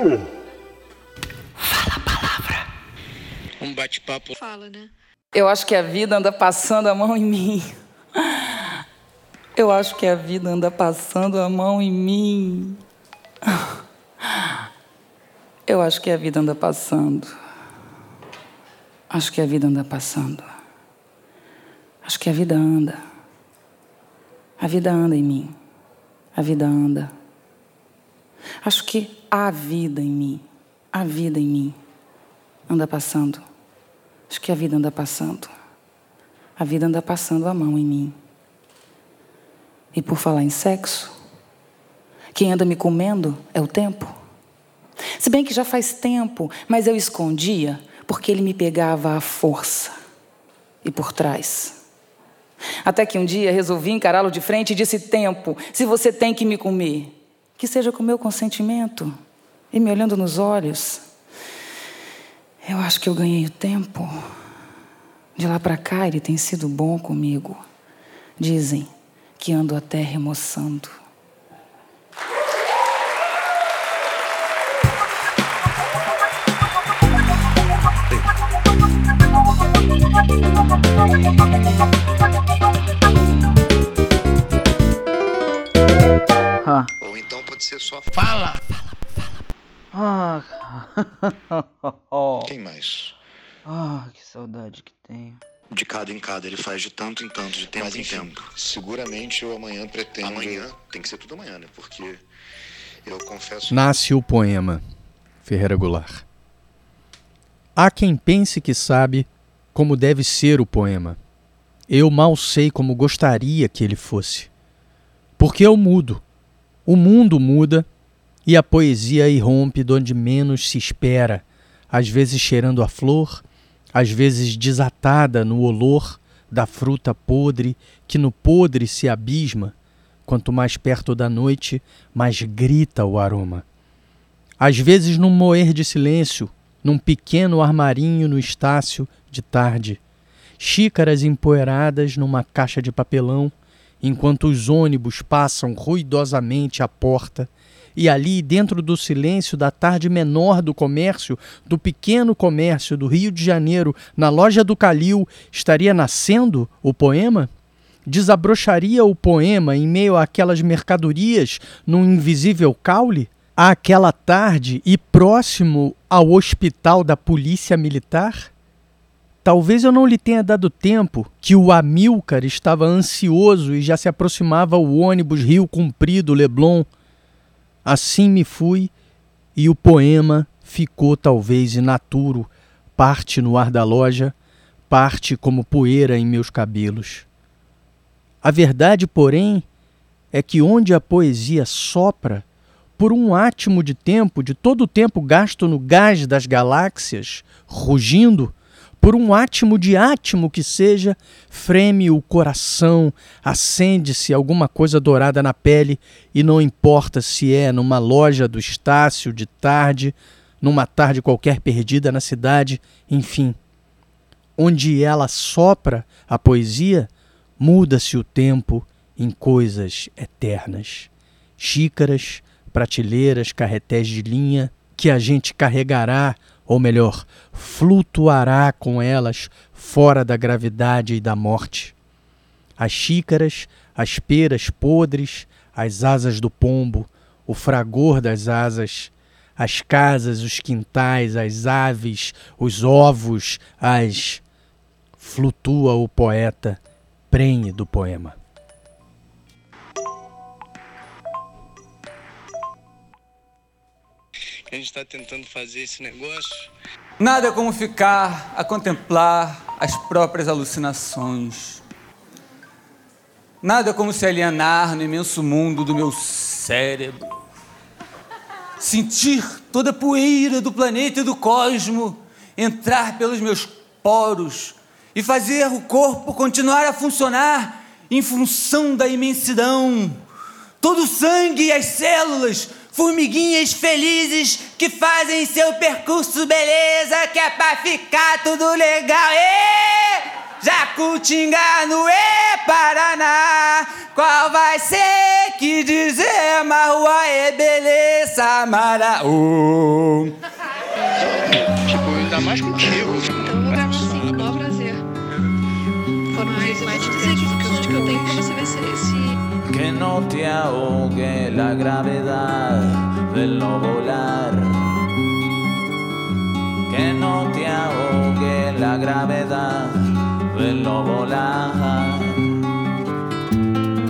Fala a palavra. Um bate-papo. Fala, né? Eu acho que a vida anda passando a mão em mim. Eu acho que a vida anda passando a mão em mim. Eu acho que a vida anda passando. Acho que a vida anda passando. Acho que a vida anda. A vida anda em mim. A vida anda. Acho que a vida em mim. A vida em mim anda passando. Acho que a vida anda passando. A vida anda passando a mão em mim. E por falar em sexo, quem anda me comendo é o tempo. Se bem que já faz tempo, mas eu escondia porque ele me pegava à força e por trás. Até que um dia resolvi encará-lo de frente e disse: Tempo, se você tem que me comer, que seja com meu consentimento e me olhando nos olhos. Eu acho que eu ganhei o tempo. De lá para cá ele tem sido bom comigo. Dizem que ando até remoçando. Quem mais? ah, que saudade que tenho. De cada em cada, ele faz de tanto em tanto, de tempo em tempo. Seguramente eu amanhã pretendo. Amanhã tem que ser tudo amanhã, né? Porque eu confesso. Nasce o poema. Ferreira Goulart. Há quem pense que sabe como deve ser o poema. Eu mal sei como gostaria que ele fosse. Porque eu mudo. O mundo muda e a poesia irrompe de onde menos se espera, às vezes cheirando a flor, às vezes desatada no olor da fruta podre que no podre se abisma. Quanto mais perto da noite, mais grita o aroma. Às vezes num moer de silêncio, num pequeno armarinho no estácio de tarde, xícaras empoeiradas numa caixa de papelão, enquanto os ônibus passam ruidosamente à porta, e ali, dentro do silêncio da tarde menor do comércio, do pequeno comércio do Rio de Janeiro, na loja do Calil, estaria nascendo o poema? Desabrocharia o poema em meio àquelas mercadorias num invisível caule? Àquela tarde e próximo ao hospital da Polícia Militar? Talvez eu não lhe tenha dado tempo, que o Amilcar estava ansioso e já se aproximava o ônibus Rio Comprido Leblon. Assim me fui e o poema ficou talvez inaturo, parte no ar da loja, parte como poeira em meus cabelos. A verdade, porém, é que onde a poesia sopra, por um átimo de tempo, de todo o tempo gasto no gás das galáxias, rugindo, por um átimo de átimo que seja, freme o coração, acende-se alguma coisa dourada na pele, e não importa se é numa loja do Estácio de tarde, numa tarde qualquer perdida na cidade, enfim. Onde ela sopra a poesia, muda-se o tempo em coisas eternas. Xícaras, prateleiras, carretéis de linha, que a gente carregará ou melhor, flutuará com elas fora da gravidade e da morte. As xícaras, as peras podres, as asas do pombo, o fragor das asas, as casas, os quintais, as aves, os ovos, as. Flutua o poeta, prenhe do poema. A gente está tentando fazer esse negócio. Nada como ficar a contemplar as próprias alucinações. Nada como se alienar no imenso mundo do meu cérebro. Sentir toda a poeira do planeta e do cosmo entrar pelos meus poros e fazer o corpo continuar a funcionar em função da imensidão. Todo o sangue e as células Formiguinhas felizes que fazem seu percurso beleza, que é pra ficar tudo legal. Ê! Jacutinga no E Paraná, qual vai ser que dizer Marua é beleza? Oh. Tipo, ainda mais contigo. Então eu vou gravar assim, maior prazer. Foram mais, Que no te ahogue la gravedad del no volar. Que no te ahogue la gravedad del no volar.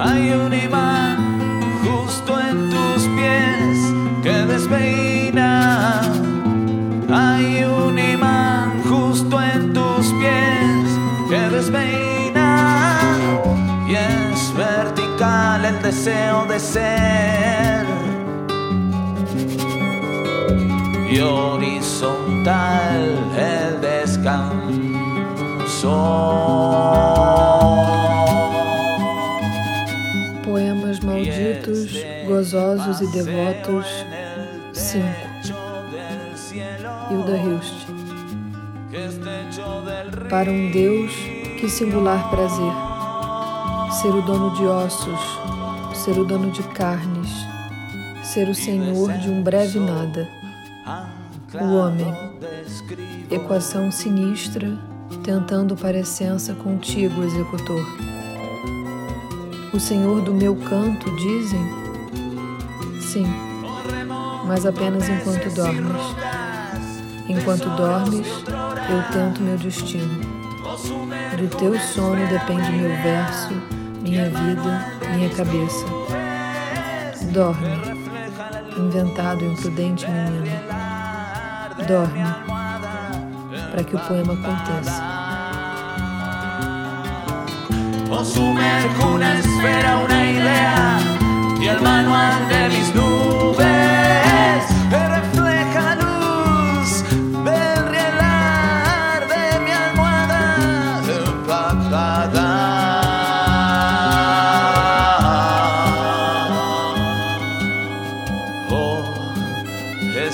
Hay un imán justo en tus pies que despeina. Vertical el deseo de ser. Y horizontal el descanso. Poemas malditos, gozosos e devotos 5 Hilda Hilst. Para um Deus, que singular prazer. Ser o dono de ossos, ser o dono de carnes Ser o senhor de um breve nada O homem Equação sinistra, tentando parecença contigo, executor o Senhor do meu canto, dizem? Sim, mas apenas enquanto dormes. Enquanto dormes, eu tento meu destino. Do teu sono depende meu verso, minha vida, minha cabeça. Dorme, inventado imprudente menino. Dorme, para que o poema aconteça. o sumerjo una esfera, una idea y el manual de mis nubes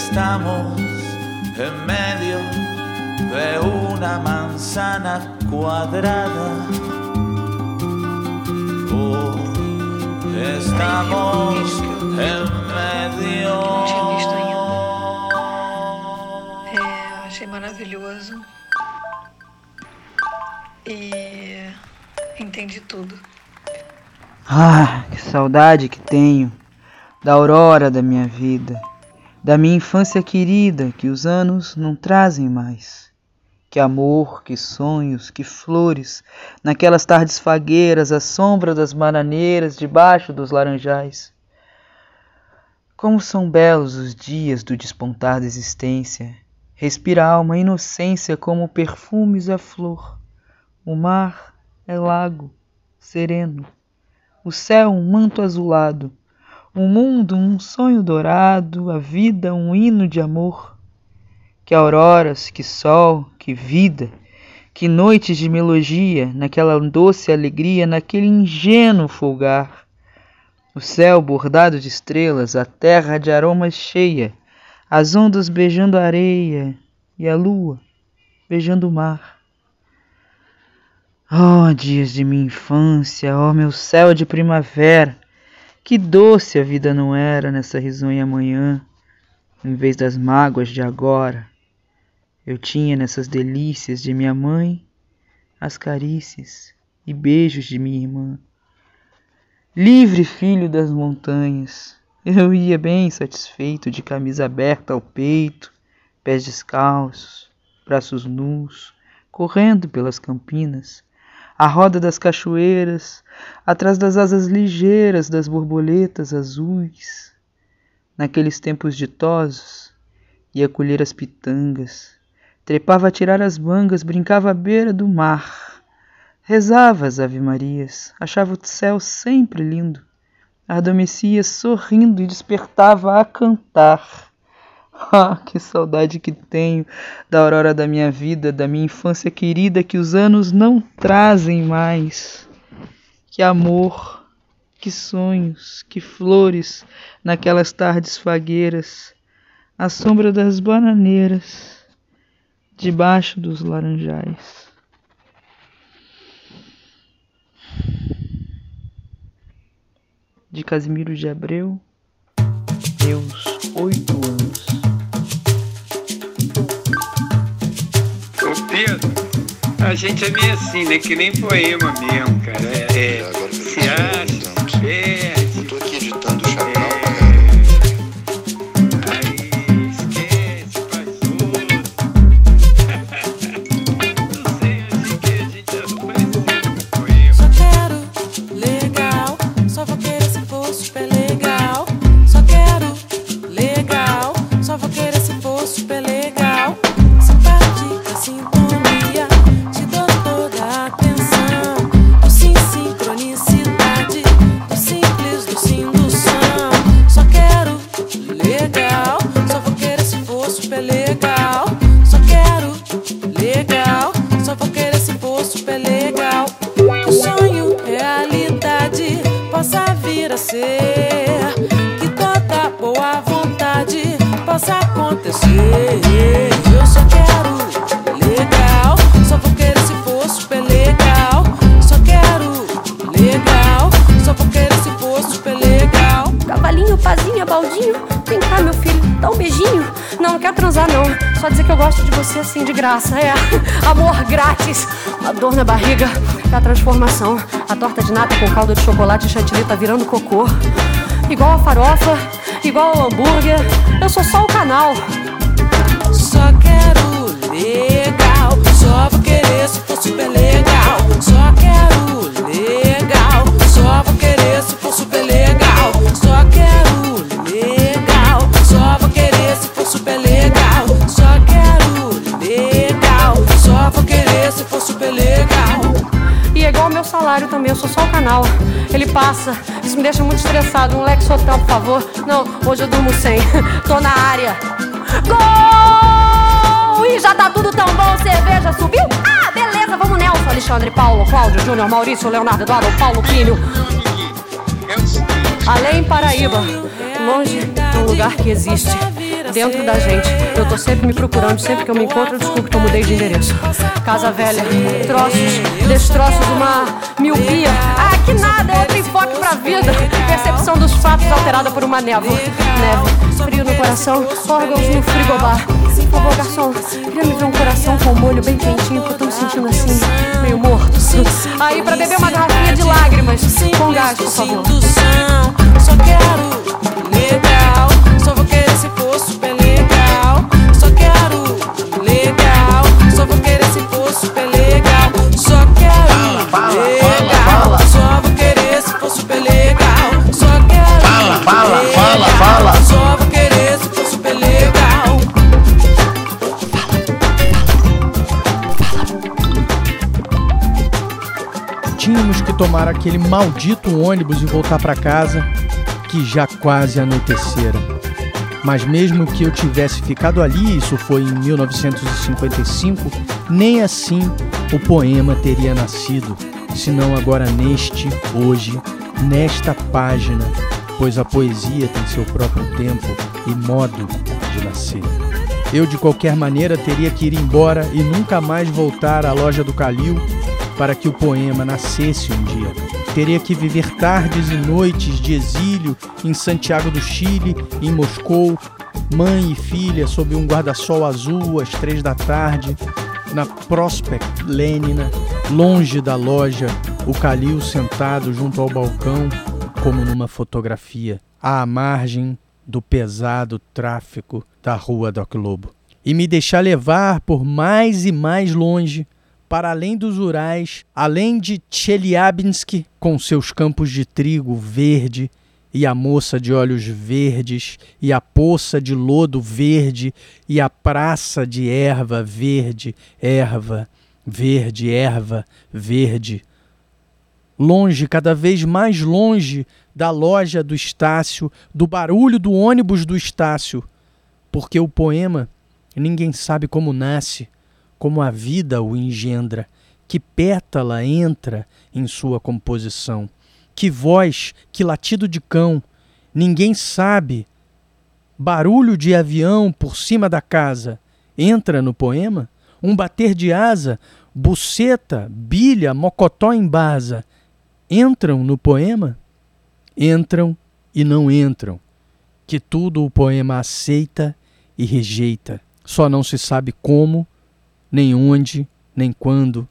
estamos en medio de una manzana cuadrada. Estamos en medio. não tinha visto ainda. É, achei maravilhoso. E entendi tudo. Ah, que saudade que tenho da aurora da minha vida, da minha infância querida que os anos não trazem mais. Que amor, que sonhos, que flores, naquelas tardes fagueiras, à sombra das bananeiras, debaixo dos laranjais. Como são belos os dias do despontar da existência. Respira a alma inocência como perfumes a flor. O mar é lago, sereno. O céu um manto azulado. O mundo um sonho dourado, a vida um hino de amor que auroras, que sol, que vida, que noites de melodia, naquela doce alegria, naquele ingênuo folgar. O céu bordado de estrelas, a terra de aromas cheia, as ondas beijando a areia e a lua beijando o mar. Oh, dias de minha infância, oh, meu céu de primavera, que doce a vida não era nessa risonha manhã, em vez das mágoas de agora. Eu tinha nessas delícias de minha mãe as carícias e beijos de minha irmã. Livre filho das montanhas, eu ia bem satisfeito, de camisa aberta ao peito, pés descalços, braços nus, correndo pelas campinas, à roda das cachoeiras, atrás das asas ligeiras das borboletas azuis. Naqueles tempos ditosos, ia colher as pitangas, Trepava a tirar as mangas, brincava à beira do mar. Rezava as ave-marias, achava o céu sempre lindo. Adormecia sorrindo e despertava a cantar. Ah, que saudade que tenho da aurora da minha vida, da minha infância querida que os anos não trazem mais. Que amor, que sonhos, que flores naquelas tardes fagueiras, à sombra das bananeiras debaixo dos laranjais. De Casimiro de Abreu, Deus. oito anos. A gente é meio assim, né? Que nem poema mesmo, cara. É, é, Que toda boa vontade possa acontecer. Eu só quero legal, só vou querer se for super legal. Só quero legal, só vou querer se for super legal. Cavalinho, pazinha, baldinho, vem cá, meu filho, dá um beijinho. Não, não quero transar, não. Só dizer que eu gosto de você assim, de graça. É, amor grátis. A dor na barriga é a transformação. A torta de nata com caldo de chocolate e chantilly tá virando cocô. Igual a farofa, igual ao hambúrguer. Eu sou só o canal. Salário também, eu sou só o canal. Ele passa, isso me deixa muito estressado. Um Lexotan, por favor. Não, hoje eu durmo sem. Tô na área. Gol! E já tá tudo tão bom, cerveja subiu? Ah, beleza, vamos Nelson, Alexandre, Paulo, Cláudio, Júnior, Maurício, Leonardo, Eduardo, Paulo, Plínio. Além Paraíba, longe de um lugar que existe. Dentro da gente. Eu tô sempre me procurando, sempre que eu me encontro, desculpe que eu mudei de endereço. Casa velha, troços, destroços, uma miopia. Ah, que nada, é outro enfoque pra vida. Percepção dos fatos alterada por uma névoa. Neve, frio no coração, órgãos no frigobar. Por favor, garçom, queria me ver um coração com molho bem quentinho, que eu tô me sentindo assim, meio morto. Aí, pra beber uma garrafinha de lágrimas, com gás, por favor. Só quero super legal. Só quero Fala, fala, fala, fala. Só vou querer se for super legal. Tínhamos que tomar aquele maldito ônibus e voltar para casa, que já quase anoitecera. Mas mesmo que eu tivesse ficado ali, isso foi em 1955, nem assim o poema teria nascido, senão agora neste, hoje, nesta página, pois a poesia tem seu próprio tempo e modo de nascer. Eu, de qualquer maneira, teria que ir embora e nunca mais voltar à loja do Calil para que o poema nascesse um dia. Teria que viver tardes e noites de exílio em Santiago do Chile, em Moscou, mãe e filha sob um guarda-sol azul às três da tarde, na Prospect Lenina, longe da loja, o Calil sentado junto ao balcão, como numa fotografia, à margem do pesado tráfico da Rua do Globo. E me deixar levar por mais e mais longe, para além dos Urais, além de Chelyabinsk, com seus campos de trigo verde, e a moça de olhos verdes, e a poça de lodo verde, e a praça de erva verde, erva, verde, erva, verde. Longe, cada vez mais longe da loja do Estácio, do barulho do ônibus do Estácio, porque o poema ninguém sabe como nasce, como a vida o engendra, que pétala entra em sua composição, que voz, que latido de cão, ninguém sabe. Barulho de avião por cima da casa entra no poema? Um bater de asa, buceta, bilha, mocotó em entram no poema? Entram e não entram. que tudo o poema aceita e rejeita. Só não se sabe como, nem onde, nem quando,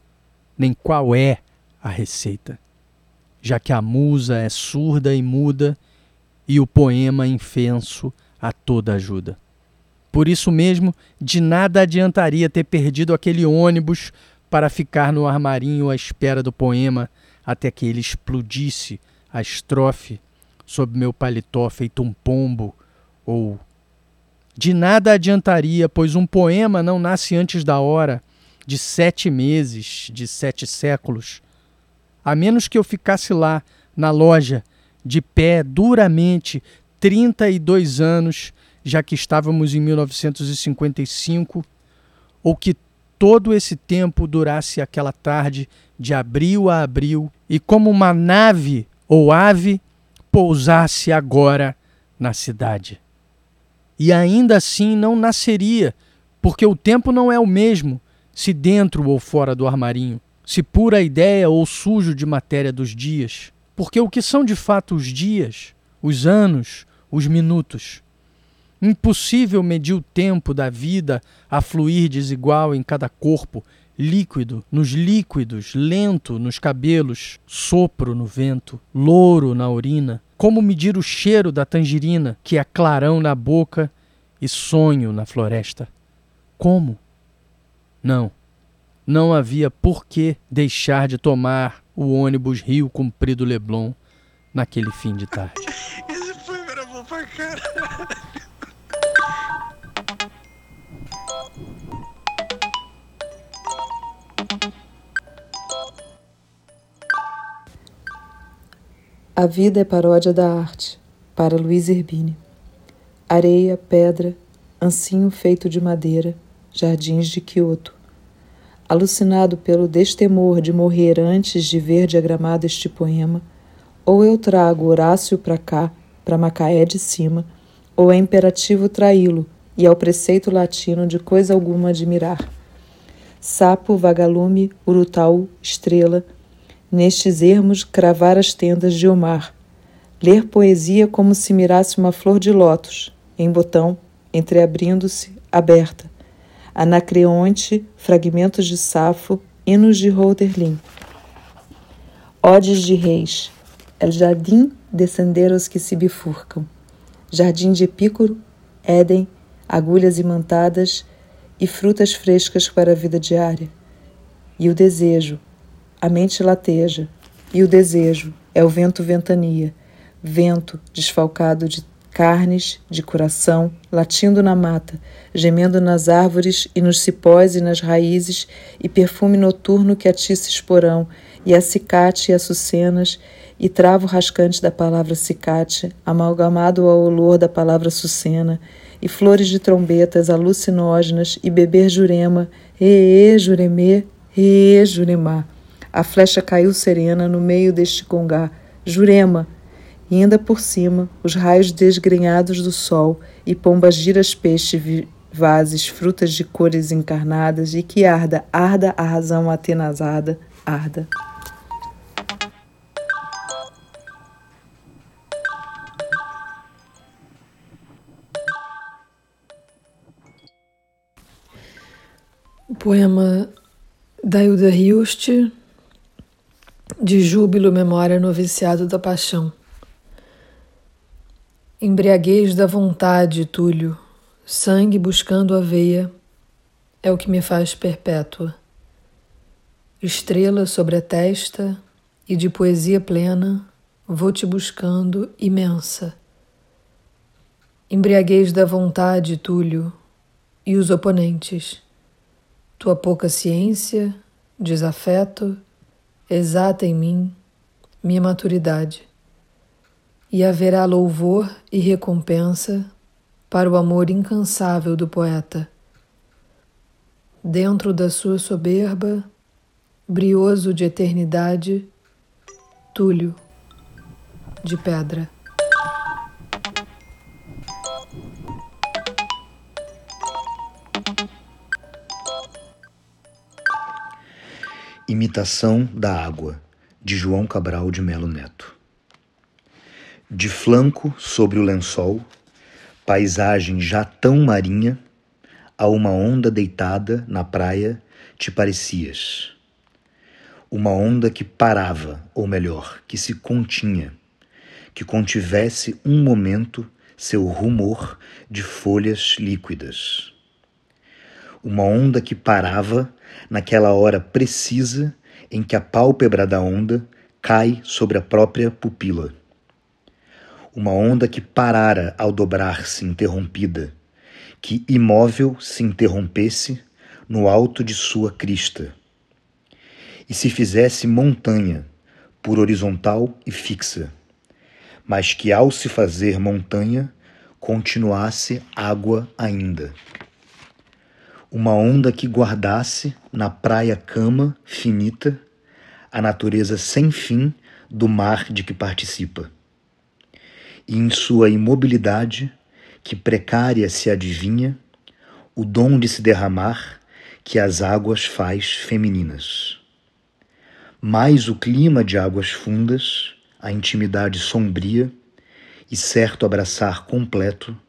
nem qual é a receita, já que a musa é surda e muda e o poema infenso a toda ajuda. Por isso mesmo, de nada adiantaria ter perdido aquele ônibus para ficar no armarinho à espera do poema até que ele explodisse a estrofe sob meu paletó feito um pombo ou de nada adiantaria, pois um poema não nasce antes da hora, de sete meses, de sete séculos. A menos que eu ficasse lá, na loja, de pé, duramente, 32 anos, já que estávamos em 1955, ou que todo esse tempo durasse aquela tarde de abril a abril e, como uma nave ou ave, pousasse agora na cidade. E ainda assim não nasceria, porque o tempo não é o mesmo, se dentro ou fora do armarinho, se pura ideia ou sujo de matéria dos dias. Porque o que são de fato os dias, os anos, os minutos? Impossível medir o tempo da vida a fluir desigual em cada corpo, líquido nos líquidos, lento nos cabelos, sopro no vento, louro na urina. Como medir o cheiro da tangerina, que é clarão na boca e sonho na floresta? Como? Não, não havia por que deixar de tomar o ônibus Rio Comprido Leblon naquele fim de tarde. Esse foi pra caralho. A vida é paródia da arte, para Luiz Herbini. Areia, pedra, ancinho feito de madeira, jardins de Quioto. Alucinado pelo destemor de morrer antes de ver diagramado este poema, ou eu trago Horácio para cá, para Macaé de cima, ou é imperativo traí-lo e ao preceito latino de coisa alguma admirar. Sapo, vagalume, urutau, estrela, nestes ermos cravar as tendas de Omar, ler poesia como se mirasse uma flor de lótus, em botão, entreabrindo-se, aberta, Anacreonte, fragmentos de Safo, hinos de Hölderlin. Odes de reis, el jardim descender os que se bifurcam, jardim de Epícoro, Éden, agulhas imantadas e frutas frescas para a vida diária. E o desejo, a mente lateja, e o desejo é o vento ventania, vento desfalcado de carnes, de coração, latindo na mata, gemendo nas árvores e nos cipós e nas raízes, e perfume noturno que atiça esporão, e a cicate e açucenas, e travo rascante da palavra cicate, amalgamado ao olor da palavra sucena, e flores de trombetas alucinógenas, e beber jurema, e juremê, e juremá a flecha caiu serena no meio deste congá. Jurema! E ainda por cima, os raios desgrenhados do sol e pombas giras peixe vases, frutas de cores encarnadas, e que arda, arda a razão atenazada, arda. O poema da Hilda Hilst de júbilo memória noviciado da paixão. Embriaguez da vontade, Túlio, sangue buscando a veia, é o que me faz perpétua. Estrela sobre a testa e de poesia plena, vou te buscando imensa. Embriaguez da vontade, Túlio, e os oponentes. Tua pouca ciência, desafeto, exata em mim minha maturidade, e haverá louvor e recompensa para o amor incansável do poeta. Dentro da sua soberba, brioso de eternidade, Túlio, de pedra. Imitação da Água, de João Cabral de Melo Neto. De flanco sobre o lençol, paisagem já tão marinha, a uma onda deitada na praia te parecias. Uma onda que parava, ou melhor, que se continha, que contivesse um momento seu rumor de folhas líquidas. Uma onda que parava naquela hora precisa em que a pálpebra da onda cai sobre a própria pupila uma onda que parara ao dobrar-se interrompida, que imóvel se interrompesse no alto de sua crista, e se fizesse montanha, por horizontal e fixa, mas que ao se fazer montanha continuasse água ainda. Uma onda que guardasse na praia cama finita a natureza sem fim do mar de que participa e em sua imobilidade, que precária se adivinha, o dom de se derramar que as águas faz femininas. Mais o clima de águas fundas, a intimidade sombria e certo abraçar completo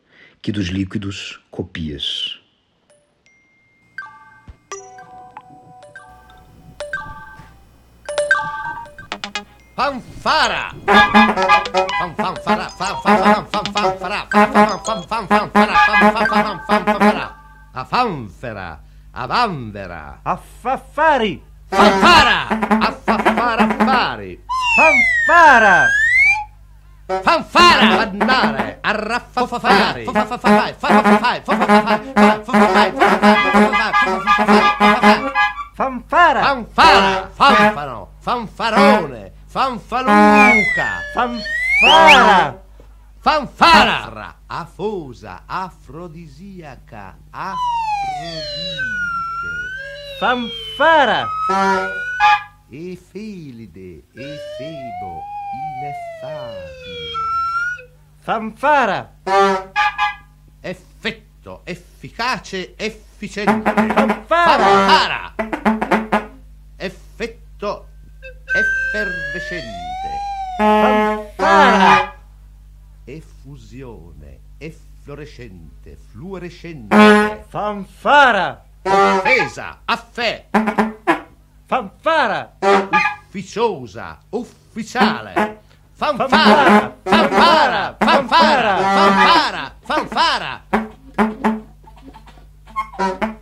que dos líquidos copias. fanfara. Fan fanfara, fan fanfara, a fanfara, fan fanfara, fan fanfara, a fanfera, a vanvera, a faffari, fanfara, a faffara fari, fanfara. Fanfara! Andare! Arraffafafare! Fafafafare! Fanfara! Fanfara! Fanfano! Fanfaluca, fanfara, fanfara, afosa, afrodisiaca, afrodite, fanfara, efilide, efebo, ineffabile, fanfara, effetto, efficace, efficiente, fanfara, effetto effervescente, fanfara, effusione, efflorescente, fluorescente, fanfara, offesa, affè, fanfara, ufficiosa, ufficiale, fanfara, fanfara, fanfara, fanfara, fanfara. Affatto.